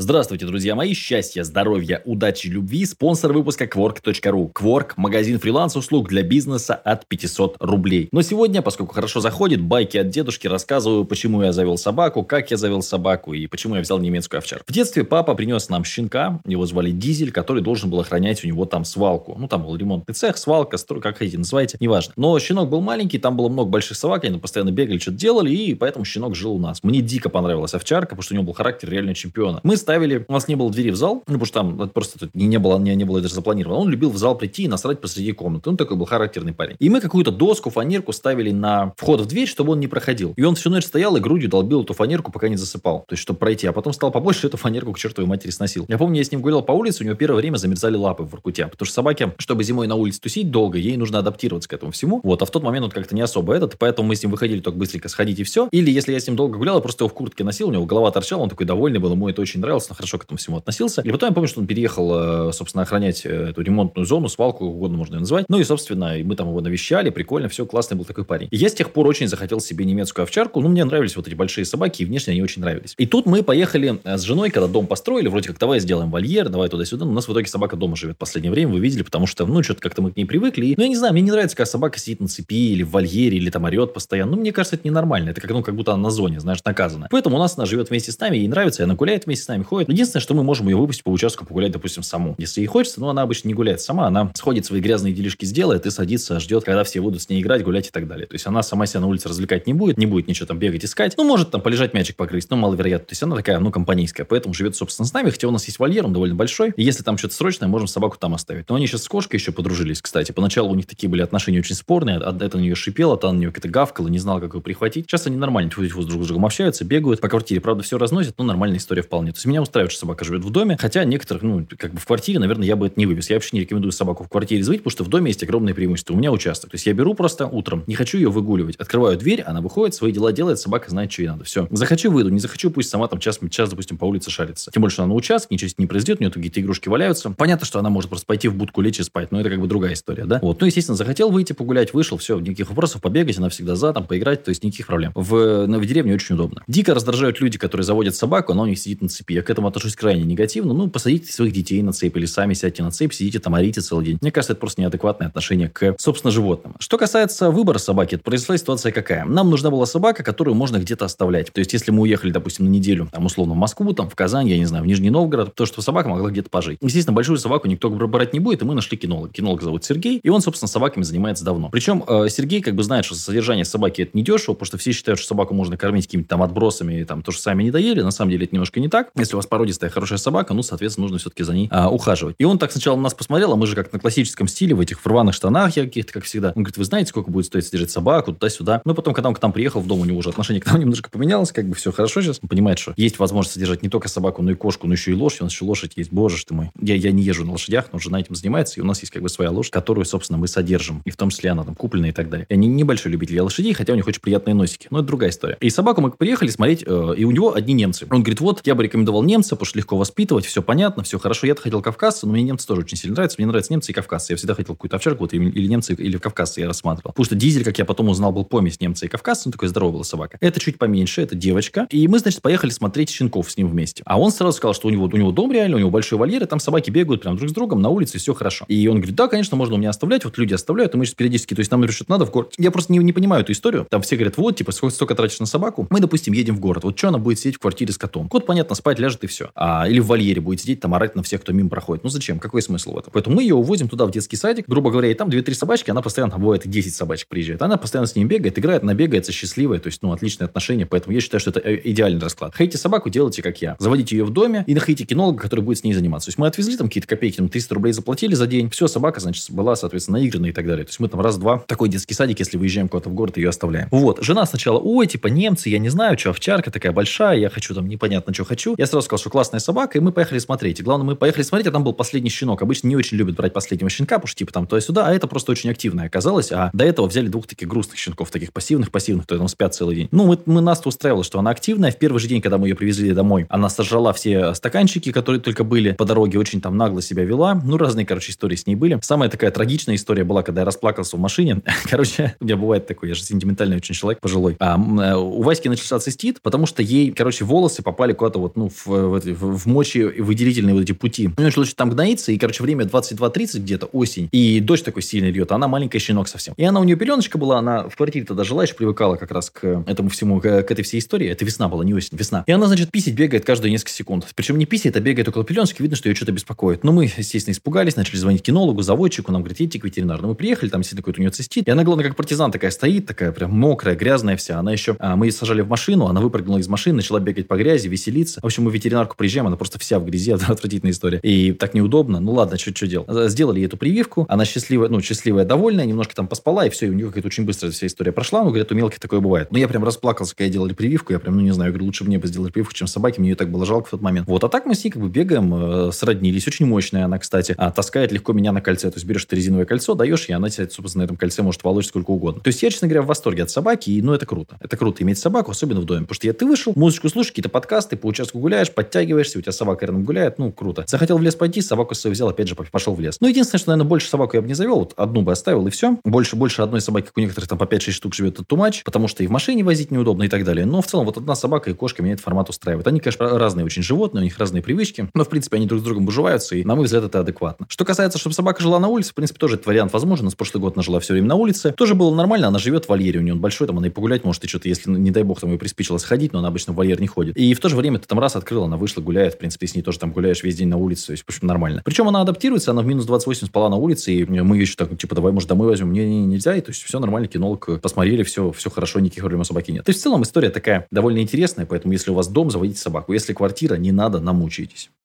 Здравствуйте, друзья мои. Счастья, здоровья, удачи, любви. Спонсор выпуска Quark.ru. Quark – магазин фриланс-услуг для бизнеса от 500 рублей. Но сегодня, поскольку хорошо заходит, байки от дедушки рассказываю, почему я завел собаку, как я завел собаку и почему я взял немецкую овчарку. В детстве папа принес нам щенка, его звали Дизель, который должен был охранять у него там свалку. Ну, там был ремонтный цех, свалка, строй, как хотите называйте, неважно. Но щенок был маленький, там было много больших собак, они постоянно бегали, что-то делали, и поэтому щенок жил у нас. Мне дико понравилась овчарка, потому что у него был характер реально чемпиона. Мы ставили, у нас не было двери в зал, ну, потому что там просто тут не, было, не, не было даже запланировано. Он любил в зал прийти и насрать посреди комнаты. Он такой был характерный парень. И мы какую-то доску, фанерку ставили на вход в дверь, чтобы он не проходил. И он всю ночь стоял и грудью долбил эту фанерку, пока не засыпал. То есть, чтобы пройти. А потом стал побольше эту фанерку к чертовой матери сносил. Я помню, я с ним гулял по улице, у него первое время замерзали лапы в Воркуте. Потому что собаке, чтобы зимой на улице тусить долго, ей нужно адаптироваться к этому всему. Вот. А в тот момент он как-то не особо этот, поэтому мы с ним выходили только быстренько сходить и все. Или если я с ним долго гулял, я просто его в куртке носил, у него голова торчала, он такой довольный был, ему это очень нравилось, он хорошо к этому всему относился. И потом я помню, что он переехал, э, собственно, охранять э, эту ремонтную зону, свалку, угодно можно ее назвать. Ну и, собственно, мы там его навещали, прикольно, все, классный был такой парень. И я с тех пор очень захотел себе немецкую овчарку. Ну, мне нравились вот эти большие собаки, и внешне они очень нравились. И тут мы поехали э, с женой, когда дом построили, вроде как, давай сделаем вольер, давай туда-сюда. Но у нас в итоге собака дома живет в последнее время, вы видели, потому что, ну, что-то как-то мы к ней привыкли. И, ну, я не знаю, мне не нравится, когда собака сидит на цепи или в вольере, или там орет постоянно. Ну, мне кажется, это ненормально. Это как, ну, как будто она на зоне, знаешь, наказана. Поэтому у нас она живет вместе с нами, ей нравится, и она гуляет вместе с нами, ходит. Единственное, что мы можем ее выпустить по участку погулять, допустим, саму. Если ей хочется, но она обычно не гуляет сама, она сходит свои грязные делишки сделает и садится, ждет, когда все будут с ней играть, гулять и так далее. То есть она сама себя на улице развлекать не будет, не будет ничего там бегать, искать. Ну, может там полежать мячик погрызть, но маловероятно. То есть она такая, ну, компанейская, поэтому живет, собственно, с нами, хотя у нас есть вольер, он довольно большой. И если там что-то срочное, можем собаку там оставить. Но они сейчас с кошкой еще подружились, кстати. Поначалу у них такие были отношения очень спорные, это на нее шипело, та на нее как-то гавкала, не знала, как ее прихватить. Сейчас они нормально друг с другом общаются, бегают по квартире. Правда, все разносят, но нормальная история вполне. То есть меня устраивает, что собака живет в доме, хотя некоторых, ну, как бы в квартире, наверное, я бы это не вывез. Я вообще не рекомендую собаку в квартире заводить, потому что в доме есть огромное преимущество. У меня участок. То есть я беру просто утром, не хочу ее выгуливать. Открываю дверь, она выходит, свои дела делает, собака знает, что ей надо. Все. Захочу, выйду, не захочу, пусть сама там час, час допустим, по улице шарится. Тем более, что она на участке, ничего не произойдет, у нее какие-то игрушки валяются. Понятно, что она может просто пойти в будку лечь и спать, но это как бы другая история, да? Вот. Ну, естественно, захотел выйти погулять, вышел, все, никаких вопросов, побегать, она всегда за, там, поиграть, то есть никаких проблем. В, в деревне очень удобно. Дико раздражают люди, которые заводят собаку, она у них сидит на цепи. Я к этому отношусь крайне негативно. Ну, посадите своих детей на цепь или сами сядьте на цепь, сидите там, орите целый день. Мне кажется, это просто неадекватное отношение к, собственно, животным. Что касается выбора собаки, это произошла ситуация какая? Нам нужна была собака, которую можно где-то оставлять. То есть, если мы уехали, допустим, на неделю, там, условно, в Москву, там, в Казань, я не знаю, в Нижний Новгород, то, что собака могла где-то пожить. Естественно, большую собаку никто брать не будет, и мы нашли кинолога. Кинолог зовут Сергей, и он, собственно, собаками занимается давно. Причем э, Сергей как бы знает, что содержание собаки это не дешево, потому что все считают, что собаку можно кормить какими-то там отбросами, и там то, что сами не доели. На самом деле это немножко не так. Если у вас породистая хорошая собака, ну, соответственно, нужно все-таки за ней а, ухаживать. И он так сначала на нас посмотрел, а мы же как на классическом стиле, в этих рваных штанах каких-то, как всегда. Он говорит, вы знаете, сколько будет стоить содержать собаку, туда-сюда. Ну, потом, когда он к нам приехал в дом, у него уже отношение к нам немножко поменялось, как бы все хорошо сейчас. Он понимает, что есть возможность содержать не только собаку, но и кошку, но еще и лошадь. У нас еще лошадь есть, боже ж ты мой. Я, я не езжу на лошадях, но жена этим занимается, и у нас есть как бы своя лошадь, которую, собственно, мы содержим. И в том числе она там купленная и так далее. Я не, небольшой любитель лошадей, хотя у них очень приятные носики. Но это другая история. И собаку мы приехали смотреть, э, и у него одни немцы. Он говорит, вот, я бы рекомендовал немца, потому что легко воспитывать, все понятно, все хорошо. Я-то хотел кавказца, но мне немцы тоже очень сильно нравятся. Мне нравятся немцы и кавказцы. Я всегда хотел какую-то овчарку, вот, или немцы, или кавказцы я рассматривал. Потому что дизель, как я потом узнал, был помесь немца и кавказца, ну, такой здоровая была собака. Это чуть поменьше, это девочка. И мы, значит, поехали смотреть щенков с ним вместе. А он сразу сказал, что у него, у него дом реально, у него большой вольер, и там собаки бегают прям друг с другом на улице, и все хорошо. И он говорит, да, конечно, можно у меня оставлять, вот люди оставляют, и мы сейчас периодически, то есть нам решит надо в город. Я просто не, не понимаю эту историю. Там все говорят, вот, типа, сколько, столько тратишь на собаку. Мы, допустим, едем в город. Вот что она будет сидеть в квартире с котом? Кот, понятно, спать и все. А, или в вольере будет сидеть, там орать на всех, кто мимо проходит. Ну зачем? Какой смысл в этом? Поэтому мы ее увозим туда, в детский садик. Грубо говоря, и там 2-3 собачки, она постоянно, там бывает 10 собачек приезжает. Она постоянно с ним бегает, играет, набегается, счастливая. То есть, ну, отличные отношения. Поэтому я считаю, что это э, идеальный расклад. Хотите собаку, делайте как я. Заводите ее в доме и находите кинолога, который будет с ней заниматься. То есть мы отвезли там какие-то копейки, там 300 рублей заплатили за день. Все, собака, значит, была, соответственно, наиграна и так далее. То есть мы там раз-два такой детский садик, если выезжаем куда-то в город, ее оставляем. Вот. Жена сначала, ой, типа немцы, я не знаю, что овчарка такая большая, я хочу там непонятно, что хочу. Я сразу сказал, что классная собака, и мы поехали смотреть. И главное, мы поехали смотреть, а там был последний щенок. Обычно не очень любят брать последнего щенка, потому что типа там туда-сюда, а это просто очень активное оказалось. А до этого взяли двух таких грустных щенков, таких пассивных, пассивных, которые там спят целый день. Ну, мы, мы нас устраивало, что она активная. В первый же день, когда мы ее привезли домой, она сожрала все стаканчики, которые только были по дороге, очень там нагло себя вела. Ну, разные, короче, истории с ней были. Самая такая трагичная история была, когда я расплакался в машине. Короче, у меня бывает такой, я же сентиментальный очень человек, пожилой. А, э, у Васьки начался цистит, потому что ей, короче, волосы попали куда-то вот, ну, в, в, в, в мочи выделительные вот эти пути. У нее начало там гноиться, и, короче, время 22.30 где-то, осень, и дождь такой сильный льет, а она маленькая щенок совсем. И она у нее пеленочка была, она в квартире тогда жила, еще привыкала как раз к этому всему, к, к этой всей истории. Это весна была, не осень, весна. И она, значит, писить бегает каждые несколько секунд. Причем не писает, а бегает около пеленочки, видно, что ее что-то беспокоит. Но мы, естественно, испугались, начали звонить кинологу, заводчику, нам говорит, едьте к ветеринару. Мы приехали, там действительно какой-то у нее цистит. И она, главное, как партизан такая стоит, такая прям мокрая, грязная вся. Она еще, а, мы ее сажали в машину, она выпрыгнула из машины, начала бегать по грязи, веселиться. В общем, мы в ветеринарку приезжаем, она просто вся в грязи, отвратительная история. И так неудобно. Ну ладно, что, делать. Сделали эту прививку, она счастливая, ну, счастливая, довольная, немножко там поспала, и все, и у нее какая-то очень быстро вся история прошла. Ну, говорят, у мелких такое бывает. Но я прям расплакался, когда делали прививку, я прям, ну, не знаю, говорю, лучше мне бы сделать прививку, чем собаке, мне ее так было жалко в тот момент. Вот, а так мы с ней как бы бегаем, э, сроднились. Очень мощная она, кстати. А, таскает легко меня на кольце. То есть берешь ты резиновое кольцо, даешь, и она тебя, собственно, на этом кольце может волочь сколько угодно. То есть я, честно говоря, в восторге от собаки, и, ну, это круто. Это круто иметь собаку, особенно в доме. Потому что я, ты вышел, музычку слушаешь, какие-то подкасты, по участку гуляешь, подтягиваешься, у тебя собака рядом гуляет, ну, круто. Захотел в лес пойти, собаку свою взял, опять же, пошел в лес. Ну, единственное, что, наверное, больше собаку я бы не завел, вот одну бы оставил, и все. Больше, больше одной собаки, как у некоторых там по 5-6 штук живет, это тумач, потому что и в машине возить неудобно и так далее. Но в целом вот одна собака и кошка меня этот формат устраивает. Они, конечно, разные очень животные, у них разные привычки, но, в принципе, они друг с другом буживаются, и, на мой взгляд, это адекватно. Что касается, чтобы собака жила на улице, в принципе, тоже этот вариант возможен. У нас прошлый год она жила все время на улице. Тоже было нормально, она живет в вольере, у нее он большой, там она и погулять может, и что-то, если, не дай бог, там ее приспичило сходить, но она обычно в вольер не ходит. И в то же время ты там раз открыл, она вышла, гуляет, в принципе, с ней тоже там гуляешь весь день на улице, то есть, в общем, нормально. Причем она адаптируется, она в минус 28 спала на улице, и мы еще так, типа, давай, может, домой возьмем. Не, не, нельзя, и то есть все нормально, кинолог посмотрели, все, все хорошо, никаких проблем у собаки нет. То есть в целом история такая довольно интересная, поэтому если у вас дом, заводите собаку. Если квартира, не надо, намучаетесь.